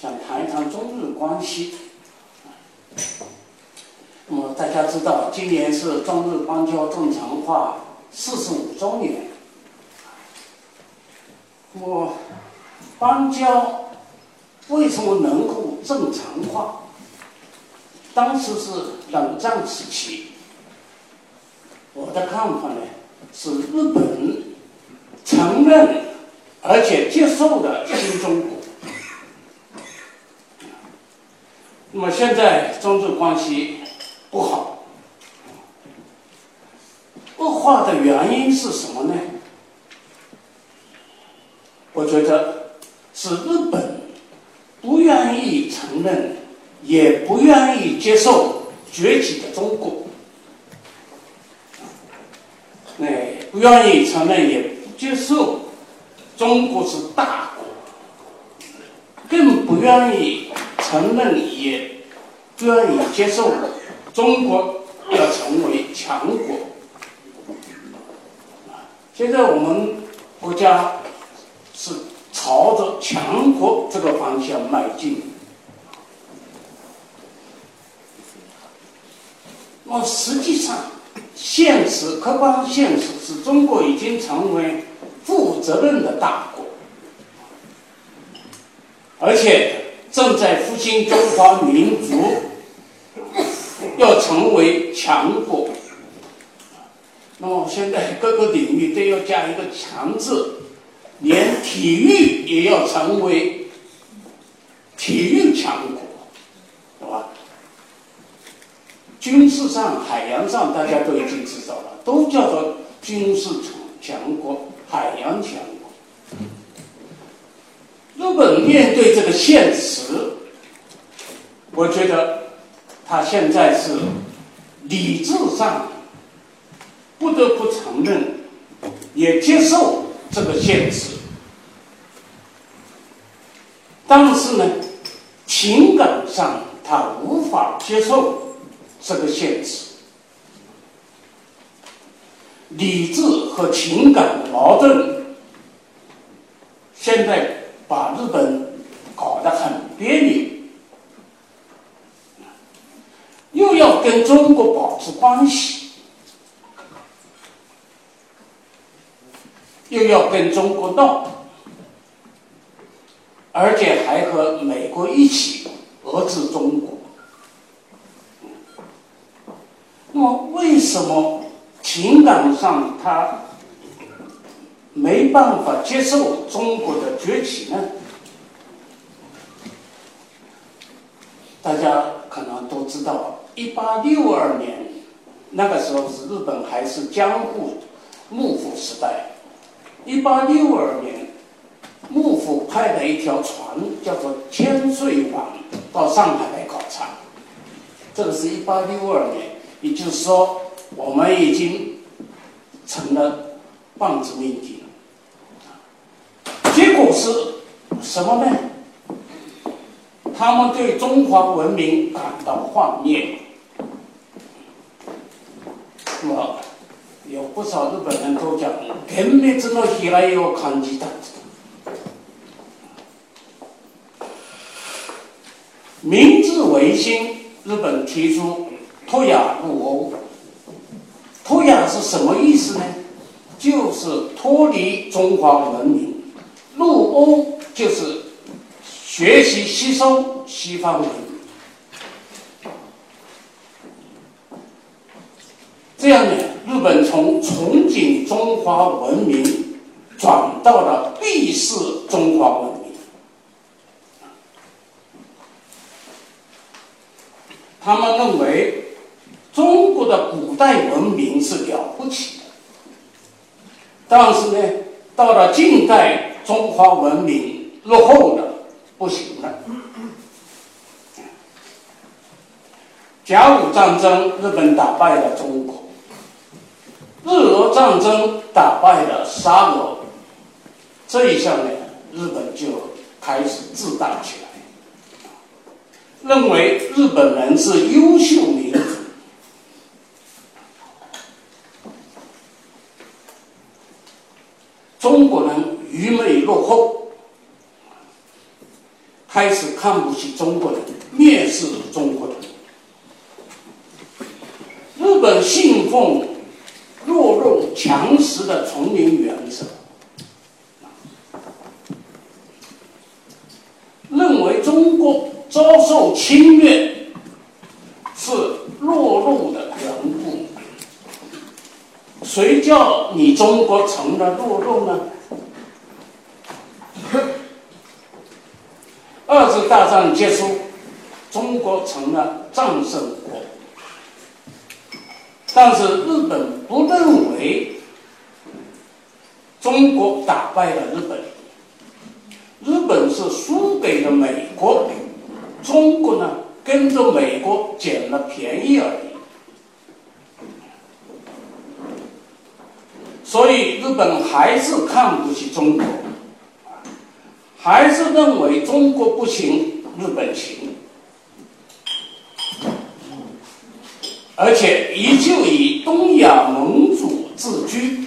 想谈一谈中日关系。那么大家知道，今年是中日邦交正常化四十五周年。我邦交为什么能够正常化？当时是冷战时期，我的看法呢是日本承认而且接受的新中国。那么现在中日关系不好，恶化的原因是什么呢？我觉得是日本不愿意承认，也不愿意接受崛起的中国，哎，不愿意承认，也不接受中国是大国，更不愿意承认，也愿意接受中国要成为强国。现在我们国家。是朝着强国这个方向迈进。那实际上，现实客观现实是中国已经成为负责任的大国，而且正在复兴中华民族，要成为强国。那么现在各个领域都要加一个“强”字。连体育也要成为体育强国，是吧？军事上、海洋上，大家都已经知道了，都叫做军事强强国、海洋强。日本面对这个现实，我觉得他现在是理智上不得不承认，也接受。这个现实，但是呢，情感上他无法接受这个现实，理智和情感矛盾，现在把日本搞得很别扭，又要跟中国保持关系。又要跟中国闹，而且还和美国一起遏制中国。那么，为什么情感上他没办法接受中国的崛起呢？大家可能都知道，一八六二年那个时候是日本还是江户幕府时代。一八六二年，幕府派了一条船，叫做“千岁丸”，到上海来考察。这个是一八六二年，也就是说，我们已经成了半殖民地了。结果是什么呢？他们对中华文明感到幻灭。那么。有不少日本人都讲，根灭之の被害を感じた。明治维新，日本提出脱亚入欧。脱亚是什么意思呢？就是脱离中华文明，入 欧就是学习吸收西方文明。这样呢？日本从崇敬中华文明转到了鄙视中华文明。他们认为中国的古代文明是了不起的，但是呢，到了近代，中华文明落后的，不行了。甲午战争，日本打败了中国。日俄战争打败了沙俄，这一下呢，日本就开始自大起来，认为日本人是优秀民族，中国人愚昧落后，开始看不起中国人，蔑视中国人。日本信奉弱肉强食的丛林原则，认为中国遭受侵略是弱肉的缘故。谁叫你中国成了弱肉呢？二次大战结束，中国成了战胜国。但是日本不认为中国打败了日本，日本是输给了美国，中国呢跟着美国捡了便宜而已。所以日本还是看不起中国，还是认为中国不行，日本行。而且依旧以东亚盟主自居，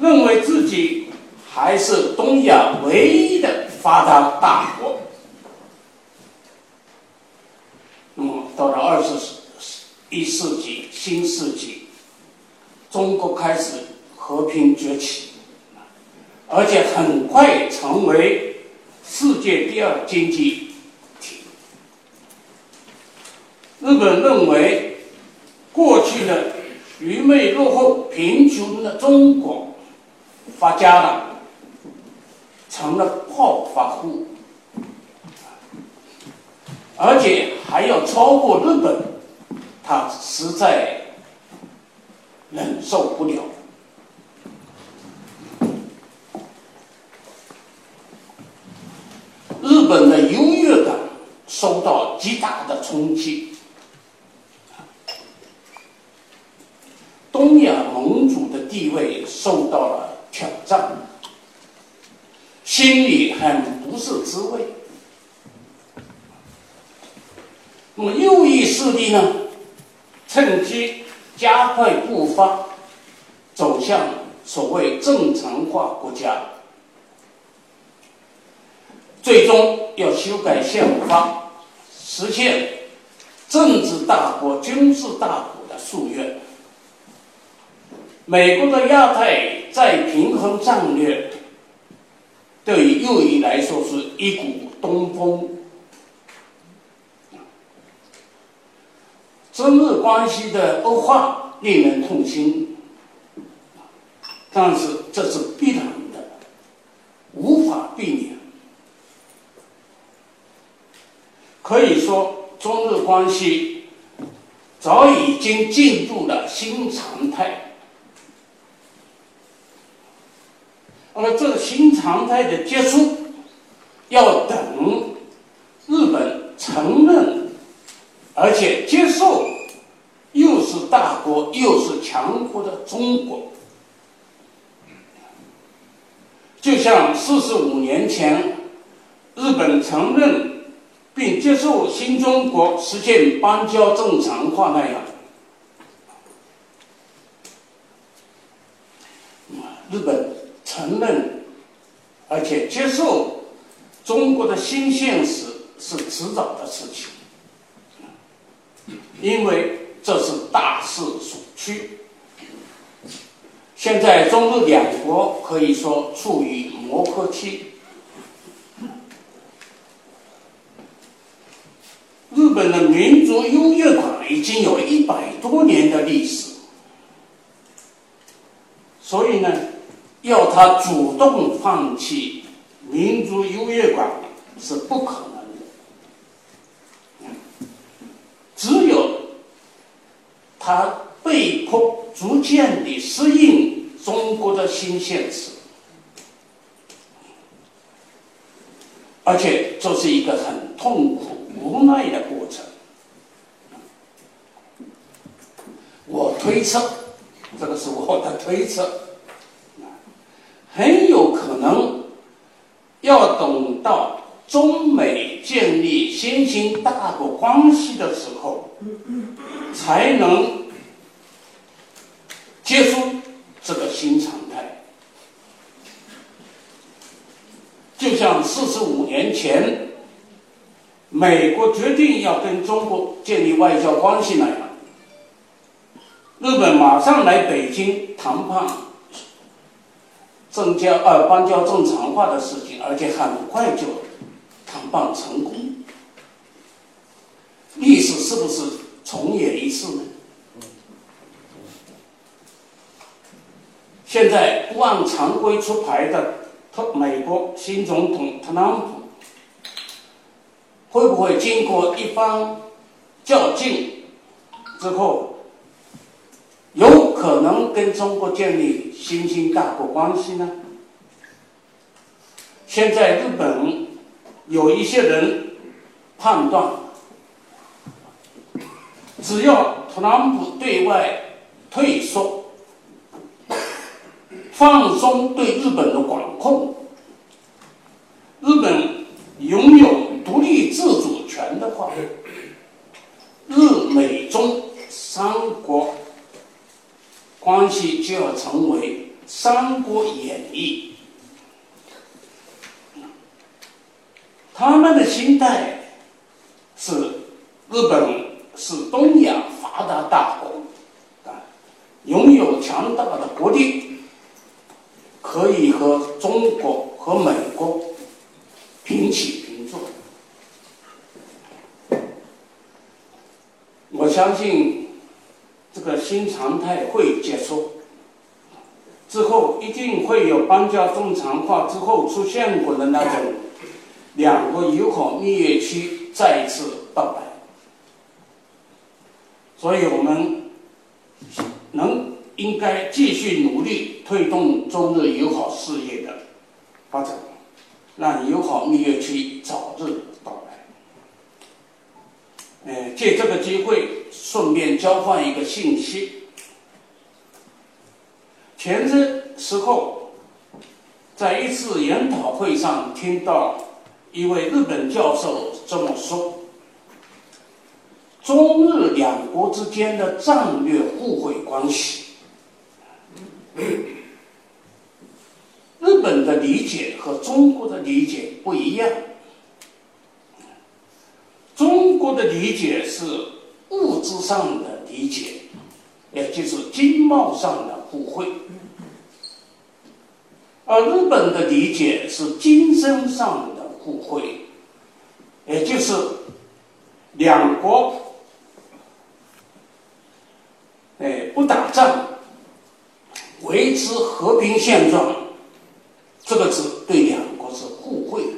认为自己还是东亚唯一的发达大国。那么到了二十一世纪新世纪，中国开始和平崛起，而且很快成为世界第二经济体。日本认为，过去的愚昧、落后、贫穷的中国发家了，成了暴发户，而且还要超过日本，他实在忍受不了。日本的优越感受到极大的冲击。东亚盟主的地位受到了挑战，心里很不是滋味。那么右翼势力呢，趁机加快步伐，走向所谓正常化国家，最终要修改宪法，实现政治大国、军事大国的夙愿。美国的亚太再平衡战略，对于右翼来说是一股东风。中日关系的恶化令人痛心，但是这是必然的，无法避免。可以说，中日关系早已经进入了新常态。那么，这个新常态的结束，要等日本承认，而且接受，又是大国又是强国的中国。就像四十五年前，日本承认并接受新中国实现邦交正常化那样，日本。承认，而且接受中国的新现实是迟早的事情，因为这是大势所趋。现在中日两国可以说处于磨合期，日本的民族优越感已经有一百多年的历史，所以呢。要他主动放弃民族优越感是不可能的，只有他被迫逐渐的适应中国的新现实，而且这是一个很痛苦、无奈的过程。我推测，这个是我的推测。很有可能要等到中美建立新型大国关系的时候，才能结束这个新常态。就像四十五年前，美国决定要跟中国建立外交关系那样，日本马上来北京谈判，增加呃邦交正常化的事情，而且很快就谈判成功。历史是不是重演一次呢？现在不按常规出牌的特美国新总统特朗普，会不会经过一番较劲之后，有可能跟中国建立新兴大国关系呢？现在日本有一些人判断，只要特朗普对外退缩。放松对日本的管控，日本永有独立自主权的话，日美中三国关系就要成为《三国演义》。他们的心态是日本是东亚发达大国，啊，拥有强大的国力。可以和中国和美国平起平坐。我相信这个新常态会结束之后，一定会有邦交正常化之后出现过的那种两国友好蜜月期再次到来。所以我们能。应该继续努力推动中日友好事业的发展，让友好蜜月期早日到来。呃，借这个机会顺便交换一个信息。前些时候，在一次研讨会上听到一位日本教授这么说：中日两国之间的战略互惠关系。日本的理解和中国的理解不一样。中国的理解是之上的理解，也就是经贸上的互惠；而日本的理解是精神上的互惠，也就是两国哎不打仗。维持和平现状，这个字对两国是互惠的。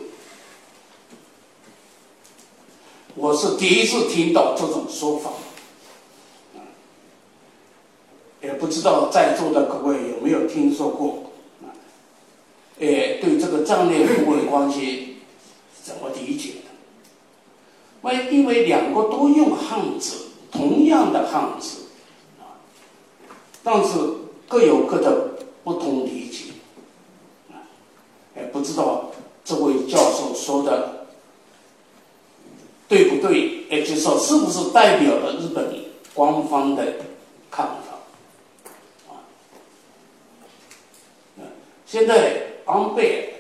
我是第一次听到这种说法，也不知道在座的各位有没有听说过。哎，对这个战略互惠关系怎么理解的？为因为两国都用汉字，同样的汉字，啊，但是。各有各的不同理解，啊哎，不知道这位教授说的对不对？也就是说，是不是代表了日本官方的看法？啊，现在安倍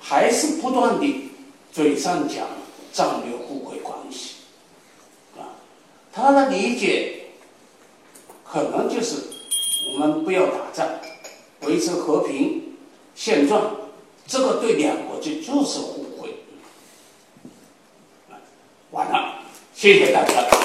还是不断的嘴上讲战略互惠关系，啊，他的理解可能就是。我们不要打仗，维持和平现状，这个对两国就就是互惠。完了，谢谢大家。